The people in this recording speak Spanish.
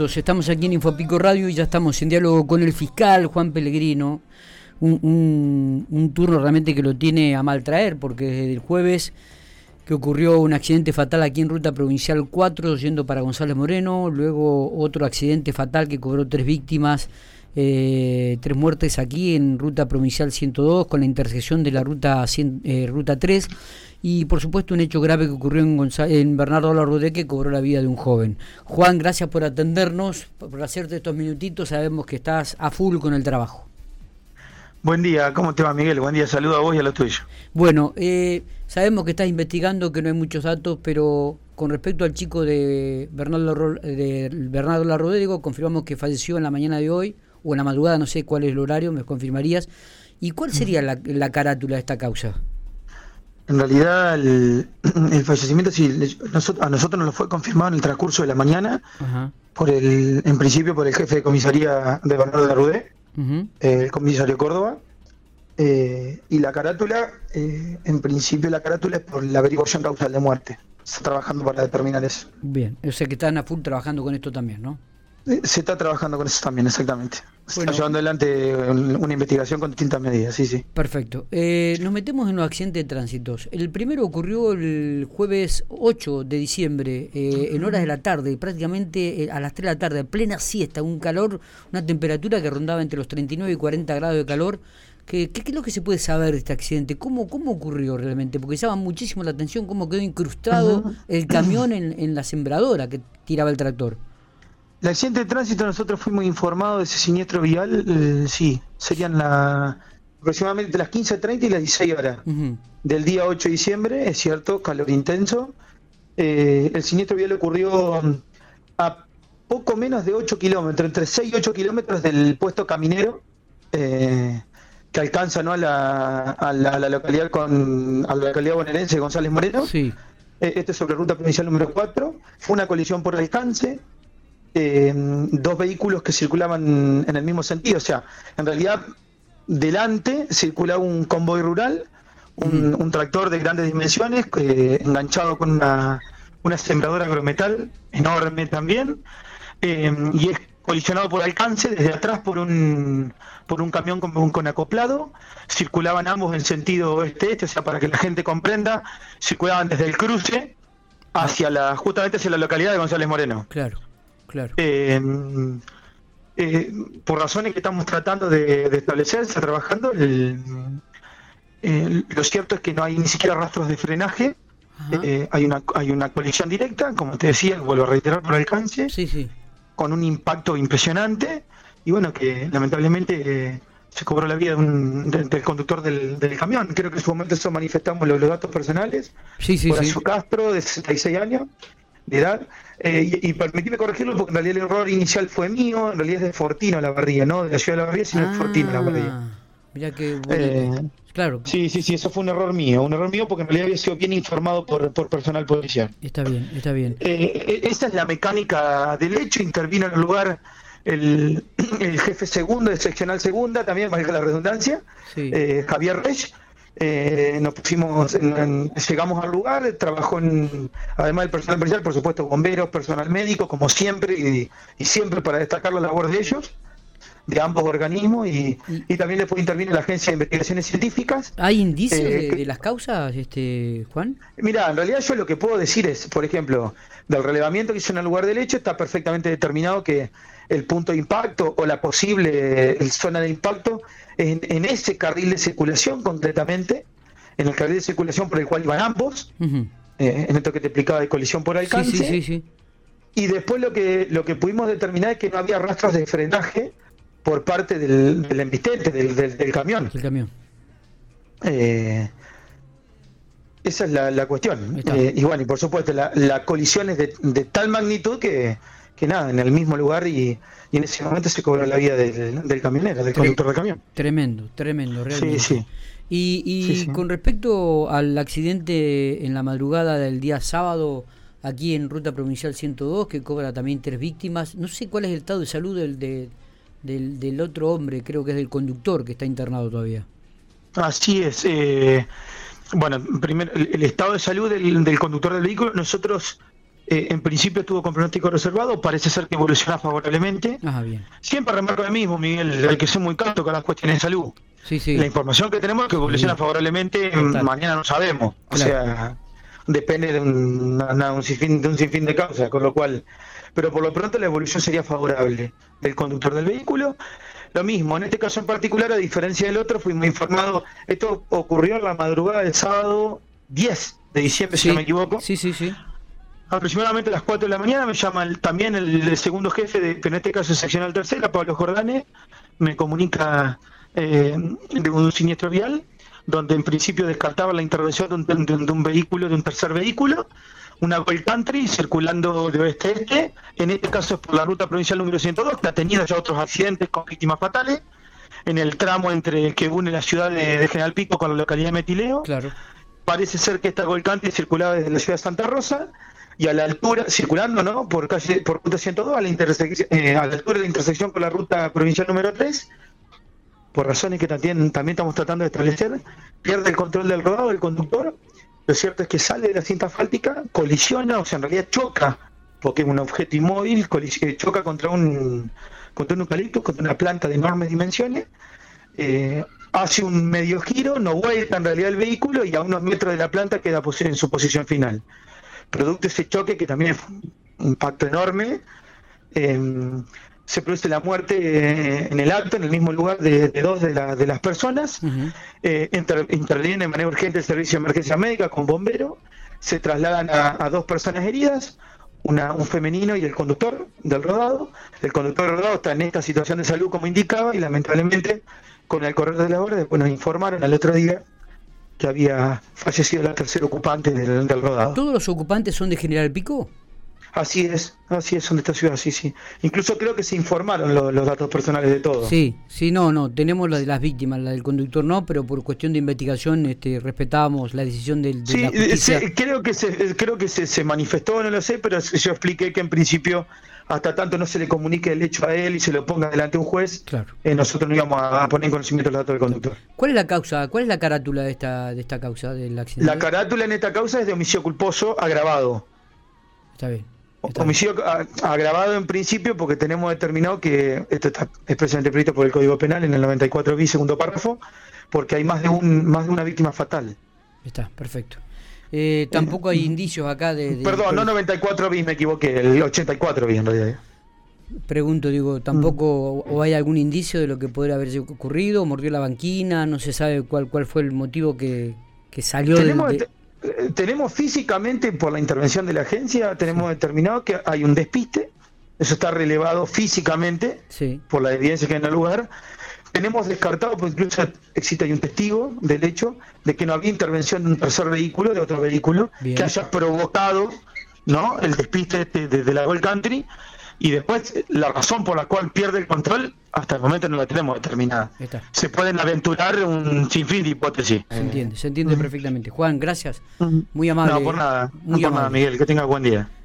Estamos aquí en Infopico Radio y ya estamos en diálogo con el fiscal Juan Pellegrino. Un, un, turno realmente que lo tiene a mal traer, porque desde el jueves que ocurrió un accidente fatal aquí en Ruta Provincial 4, yendo para González Moreno, luego otro accidente fatal que cobró tres víctimas, eh, tres muertes aquí en Ruta Provincial 102, con la intersección de la Ruta, eh, ruta 3 y por supuesto un hecho grave que ocurrió en, en Bernardo Larrodé que cobró la vida de un joven. Juan, gracias por atendernos, por hacerte estos minutitos, sabemos que estás a full con el trabajo. Buen día, ¿cómo te va Miguel? Buen día, saludo a vos y a los tuyos. Bueno, eh, sabemos que estás investigando, que no hay muchos datos, pero con respecto al chico de Bernardo, de Bernardo confirmamos que falleció en la mañana de hoy, o en la madrugada, no sé cuál es el horario, me confirmarías. ¿Y cuál sería la, la carátula de esta causa? En realidad, el, fallecimiento sí, a nosotros nos lo fue confirmado en el transcurso de la mañana, por el, en principio por el jefe de comisaría de Bernardo de Rudé, el comisario Córdoba, eh, y la carátula, eh, en principio la carátula es por la averiguación causal de muerte. Está trabajando para determinar eso. Bien, o sea que están a full trabajando con esto también, ¿no? Se está trabajando con eso también, exactamente. Se está llevando adelante una investigación con distintas medidas, sí, sí. Perfecto. Eh, nos metemos en los accidentes de tránsito. El primero ocurrió el jueves 8 de diciembre, eh, en horas de la tarde, prácticamente eh, a las 3 de la tarde, plena siesta, un calor, una temperatura que rondaba entre los 39 y 40 grados de calor. ¿Qué, qué, es lo que se puede saber de este accidente? ¿Cómo, cómo ocurrió realmente? Porque llama muchísimo la atención cómo quedó incrustado el camión en, en la sembradora que tiraba el tractor. El accidente de tránsito nosotros fuimos informados de ese siniestro vial, eh, sí, serían la, aproximadamente las 15.30 y las 16 horas del día 8 de diciembre, es cierto, calor intenso. Eh, el siniestro vial ocurrió a poco menos de 8 kilómetros, entre 6 y 8 kilómetros del puesto caminero, eh, que alcanza ¿no? a, la, a, la, localidad con a la localidad bonaerense González Moreno. Sí. este es sobre ruta provincial número 4. Fue una colisión por alcance eh, dos vehículos que circulaban en el mismo sentido. O sea, en realidad, delante circulaba un convoy rural, un, tractor de grandes dimensiones, eh, enganchado con una, una sembradora agrometal enorme también, eh, y es colisionado por alcance desde atrás por un por un camión con, con acoplado. Circulaban ambos en sentido oeste-este o sea para que la gente comprenda circulaban desde el cruce hacia la justamente hacia la localidad de González Moreno. Claro Claro. Eh, eh, por razones que estamos tratando de, establecer, está trabajando, lo cierto es que no hay ni siquiera rastros de frenaje, eh, hay, una, hay una colisión directa, como te decía, vuelvo a reiterar por alcance, sí, sí. con un impacto impresionante y bueno, que lamentablemente se cobró la vida del conductor del, camión. Creo que en su momento eso manifestamos los, datos personales. Sí, sí, por sí. Castro, de 66 años de edad. Eh, y, y corregirlo porque en realidad el error inicial fue mío, en realidad es de Fortino la barría, no de la ciudad de la barría, sino de Fortino la barría. Ah, mira que eh, claro. Sí, sí, sí, eso fue un error mío, un error mío porque en realidad había sido bien informado por, por personal policial. Está bien, está bien. Eh, esa es la mecánica del hecho, intervino en el lugar el, el jefe segundo de seccional segunda, también valga la redundancia, Javier Reyes eh, nos pusimos, llegamos al lugar, trabajó en, además del personal policial, por supuesto, bomberos, personal médico, como siempre, y, siempre para destacar la labor de ellos, de ambos organismos, y, también después interviene la Agencia de Investigaciones Científicas. ¿Hay indicios eh, de, las causas, este Juan? Mira, en realidad yo lo que puedo decir es, por ejemplo, del relevamiento que hizo en el lugar del hecho, está perfectamente determinado que el punto de impacto o la posible zona de impacto en, ese carril de circulación concretamente, en el carril de circulación por el cual iban ambos, eh, en esto que te explicaba de colisión por alcance. Sí, sí, sí, y después lo que, lo que pudimos determinar es que no había rastros de frenaje por parte del, del embistente, del, del, camión. El camión. Eh, esa es la, cuestión. Eh, y bueno, y por supuesto, la, la colisión es de, de tal magnitud que, que nada, en el mismo lugar y, en ese momento se cobra la vida del, camionero, del conductor del camión. Tremendo, tremendo, realmente. Sí, sí. Y, y con respecto al accidente en la madrugada del día sábado, aquí en Ruta Provincial 102, que cobra también tres víctimas, no sé cuál es el estado de salud del, del, del otro hombre, creo que es del conductor que está internado todavía. Así es. Eh, bueno, primero, el, estado de salud del, del conductor del vehículo, nosotros eh, en principio estuvo con pronóstico reservado, parece ser que evoluciona favorablemente. Ah, bien. Siempre remarco lo mismo, Miguel, el que soy muy casto con las cuestiones de salud. Sí, sí. La información que tenemos es que evoluciona favorablemente, mañana no sabemos. O sea, depende de un, un, sinfín, de un sinfín de causas, con lo cual, pero por lo pronto la evolución sería favorable del conductor del vehículo. Lo mismo, en este caso en particular, a diferencia del otro, fuimos informados, esto ocurrió en la madrugada del sábado 10 de diciembre, si no me equivoco. Sí, sí, sí. Aproximadamente a las 4 de la mañana me llama también el, segundo jefe, de, en este caso seccional tercera, Pablo Jordane, me comunica eh, de un siniestro vial, donde en principio descartaba la intervención de un, de un vehículo, de un tercer vehículo, una Gold Country circulando de oeste a este, en este caso es por la ruta provincial número 102, que ha tenido ya otros accidentes con víctimas fatales, en el tramo entre que une la ciudad de, General Pico con la localidad de Metileo. Claro. Parece ser que esta Gold Country circulaba desde la ciudad de Santa Rosa y a la altura, circulando, ¿no? Por calle, por ruta 102, a la, eh, a la altura de la intersección con la ruta provincial número 3, por razones que también, también estamos tratando de establecer, pierde el control del rodado del conductor lo cierto es que sale de la cinta asfáltica, colisiona, o sea, en realidad choca, porque es un objeto inmóvil, eh, choca contra un, contra un eucalipto, contra una planta de enormes dimensiones, eh, hace un medio giro, no vuelta en realidad el vehículo y a unos metros de la planta queda en su posición final. Producto ese choque, que también es un impacto enorme, eh, se produce la muerte eh, en el acto, en el mismo lugar, de, dos de, de, las personas. Eh, interviene de manera urgente el servicio de emergencia médica con bombero. Se trasladan a, dos personas heridas, una, un femenino y el conductor del rodado. El conductor del rodado está en esta situación de salud como indicaba y lamentablemente con el correr de la hora después nos informaron al otro día que había fallecido la tercera ocupante del, del rodado. ¿Todos los ocupantes son de General Pico? Así es, así es, son de esta ciudad, sí, sí. Incluso creo que se informaron los datos personales de todos. Sí, sí, no, no, tenemos la de las víctimas, la del conductor no, pero por cuestión de investigación este, respetamos la decisión del, de la justicia. Sí, creo que, se, creo que se, se manifestó, no lo sé, pero yo expliqué que en principio hasta tanto no se le comunique el hecho a él y se lo ponga delante de un juez, claro. Eh, nosotros no íbamos a poner en conocimiento los datos del conductor. ¿Cuál es la causa? ¿Cuál es la carátula de esta, de esta causa del accidente? La carátula en esta causa es de homicidio culposo agravado. Está bien. Homicidio agravado en principio porque tenemos determinado que esto está expresamente previsto por el Código Penal en el 94 bis segundo párrafo porque hay más de un más de una víctima fatal. Está, perfecto. Eh, tampoco hay indicios acá de... Perdón, no 94 bis, me equivoqué, el 84 bis en realidad. Pregunto, digo, tampoco o hay algún indicio de lo que podría haber ocurrido, mordió la banquina, no se sabe cuál cuál fue el motivo que, que salió de eh, tenemos físicamente, por la intervención de la agencia, tenemos determinado que hay un despiste, eso está relevado físicamente por la evidencia que hay en el lugar. Tenemos descartado, porque incluso existe un testigo del hecho, de que no había intervención de un tercer vehículo, de otro vehículo, que haya provocado ¿no? el despiste de, de la Gold Country y después la razón por la cual pierde el control hasta el momento no la tenemos determinada. Se pueden aventurar un sinfín de hipótesis. Se entiende, se entiende perfectamente. Juan, gracias. Muy amable. No, por nada. Muy no por nada, Miguel. Que tenga buen día.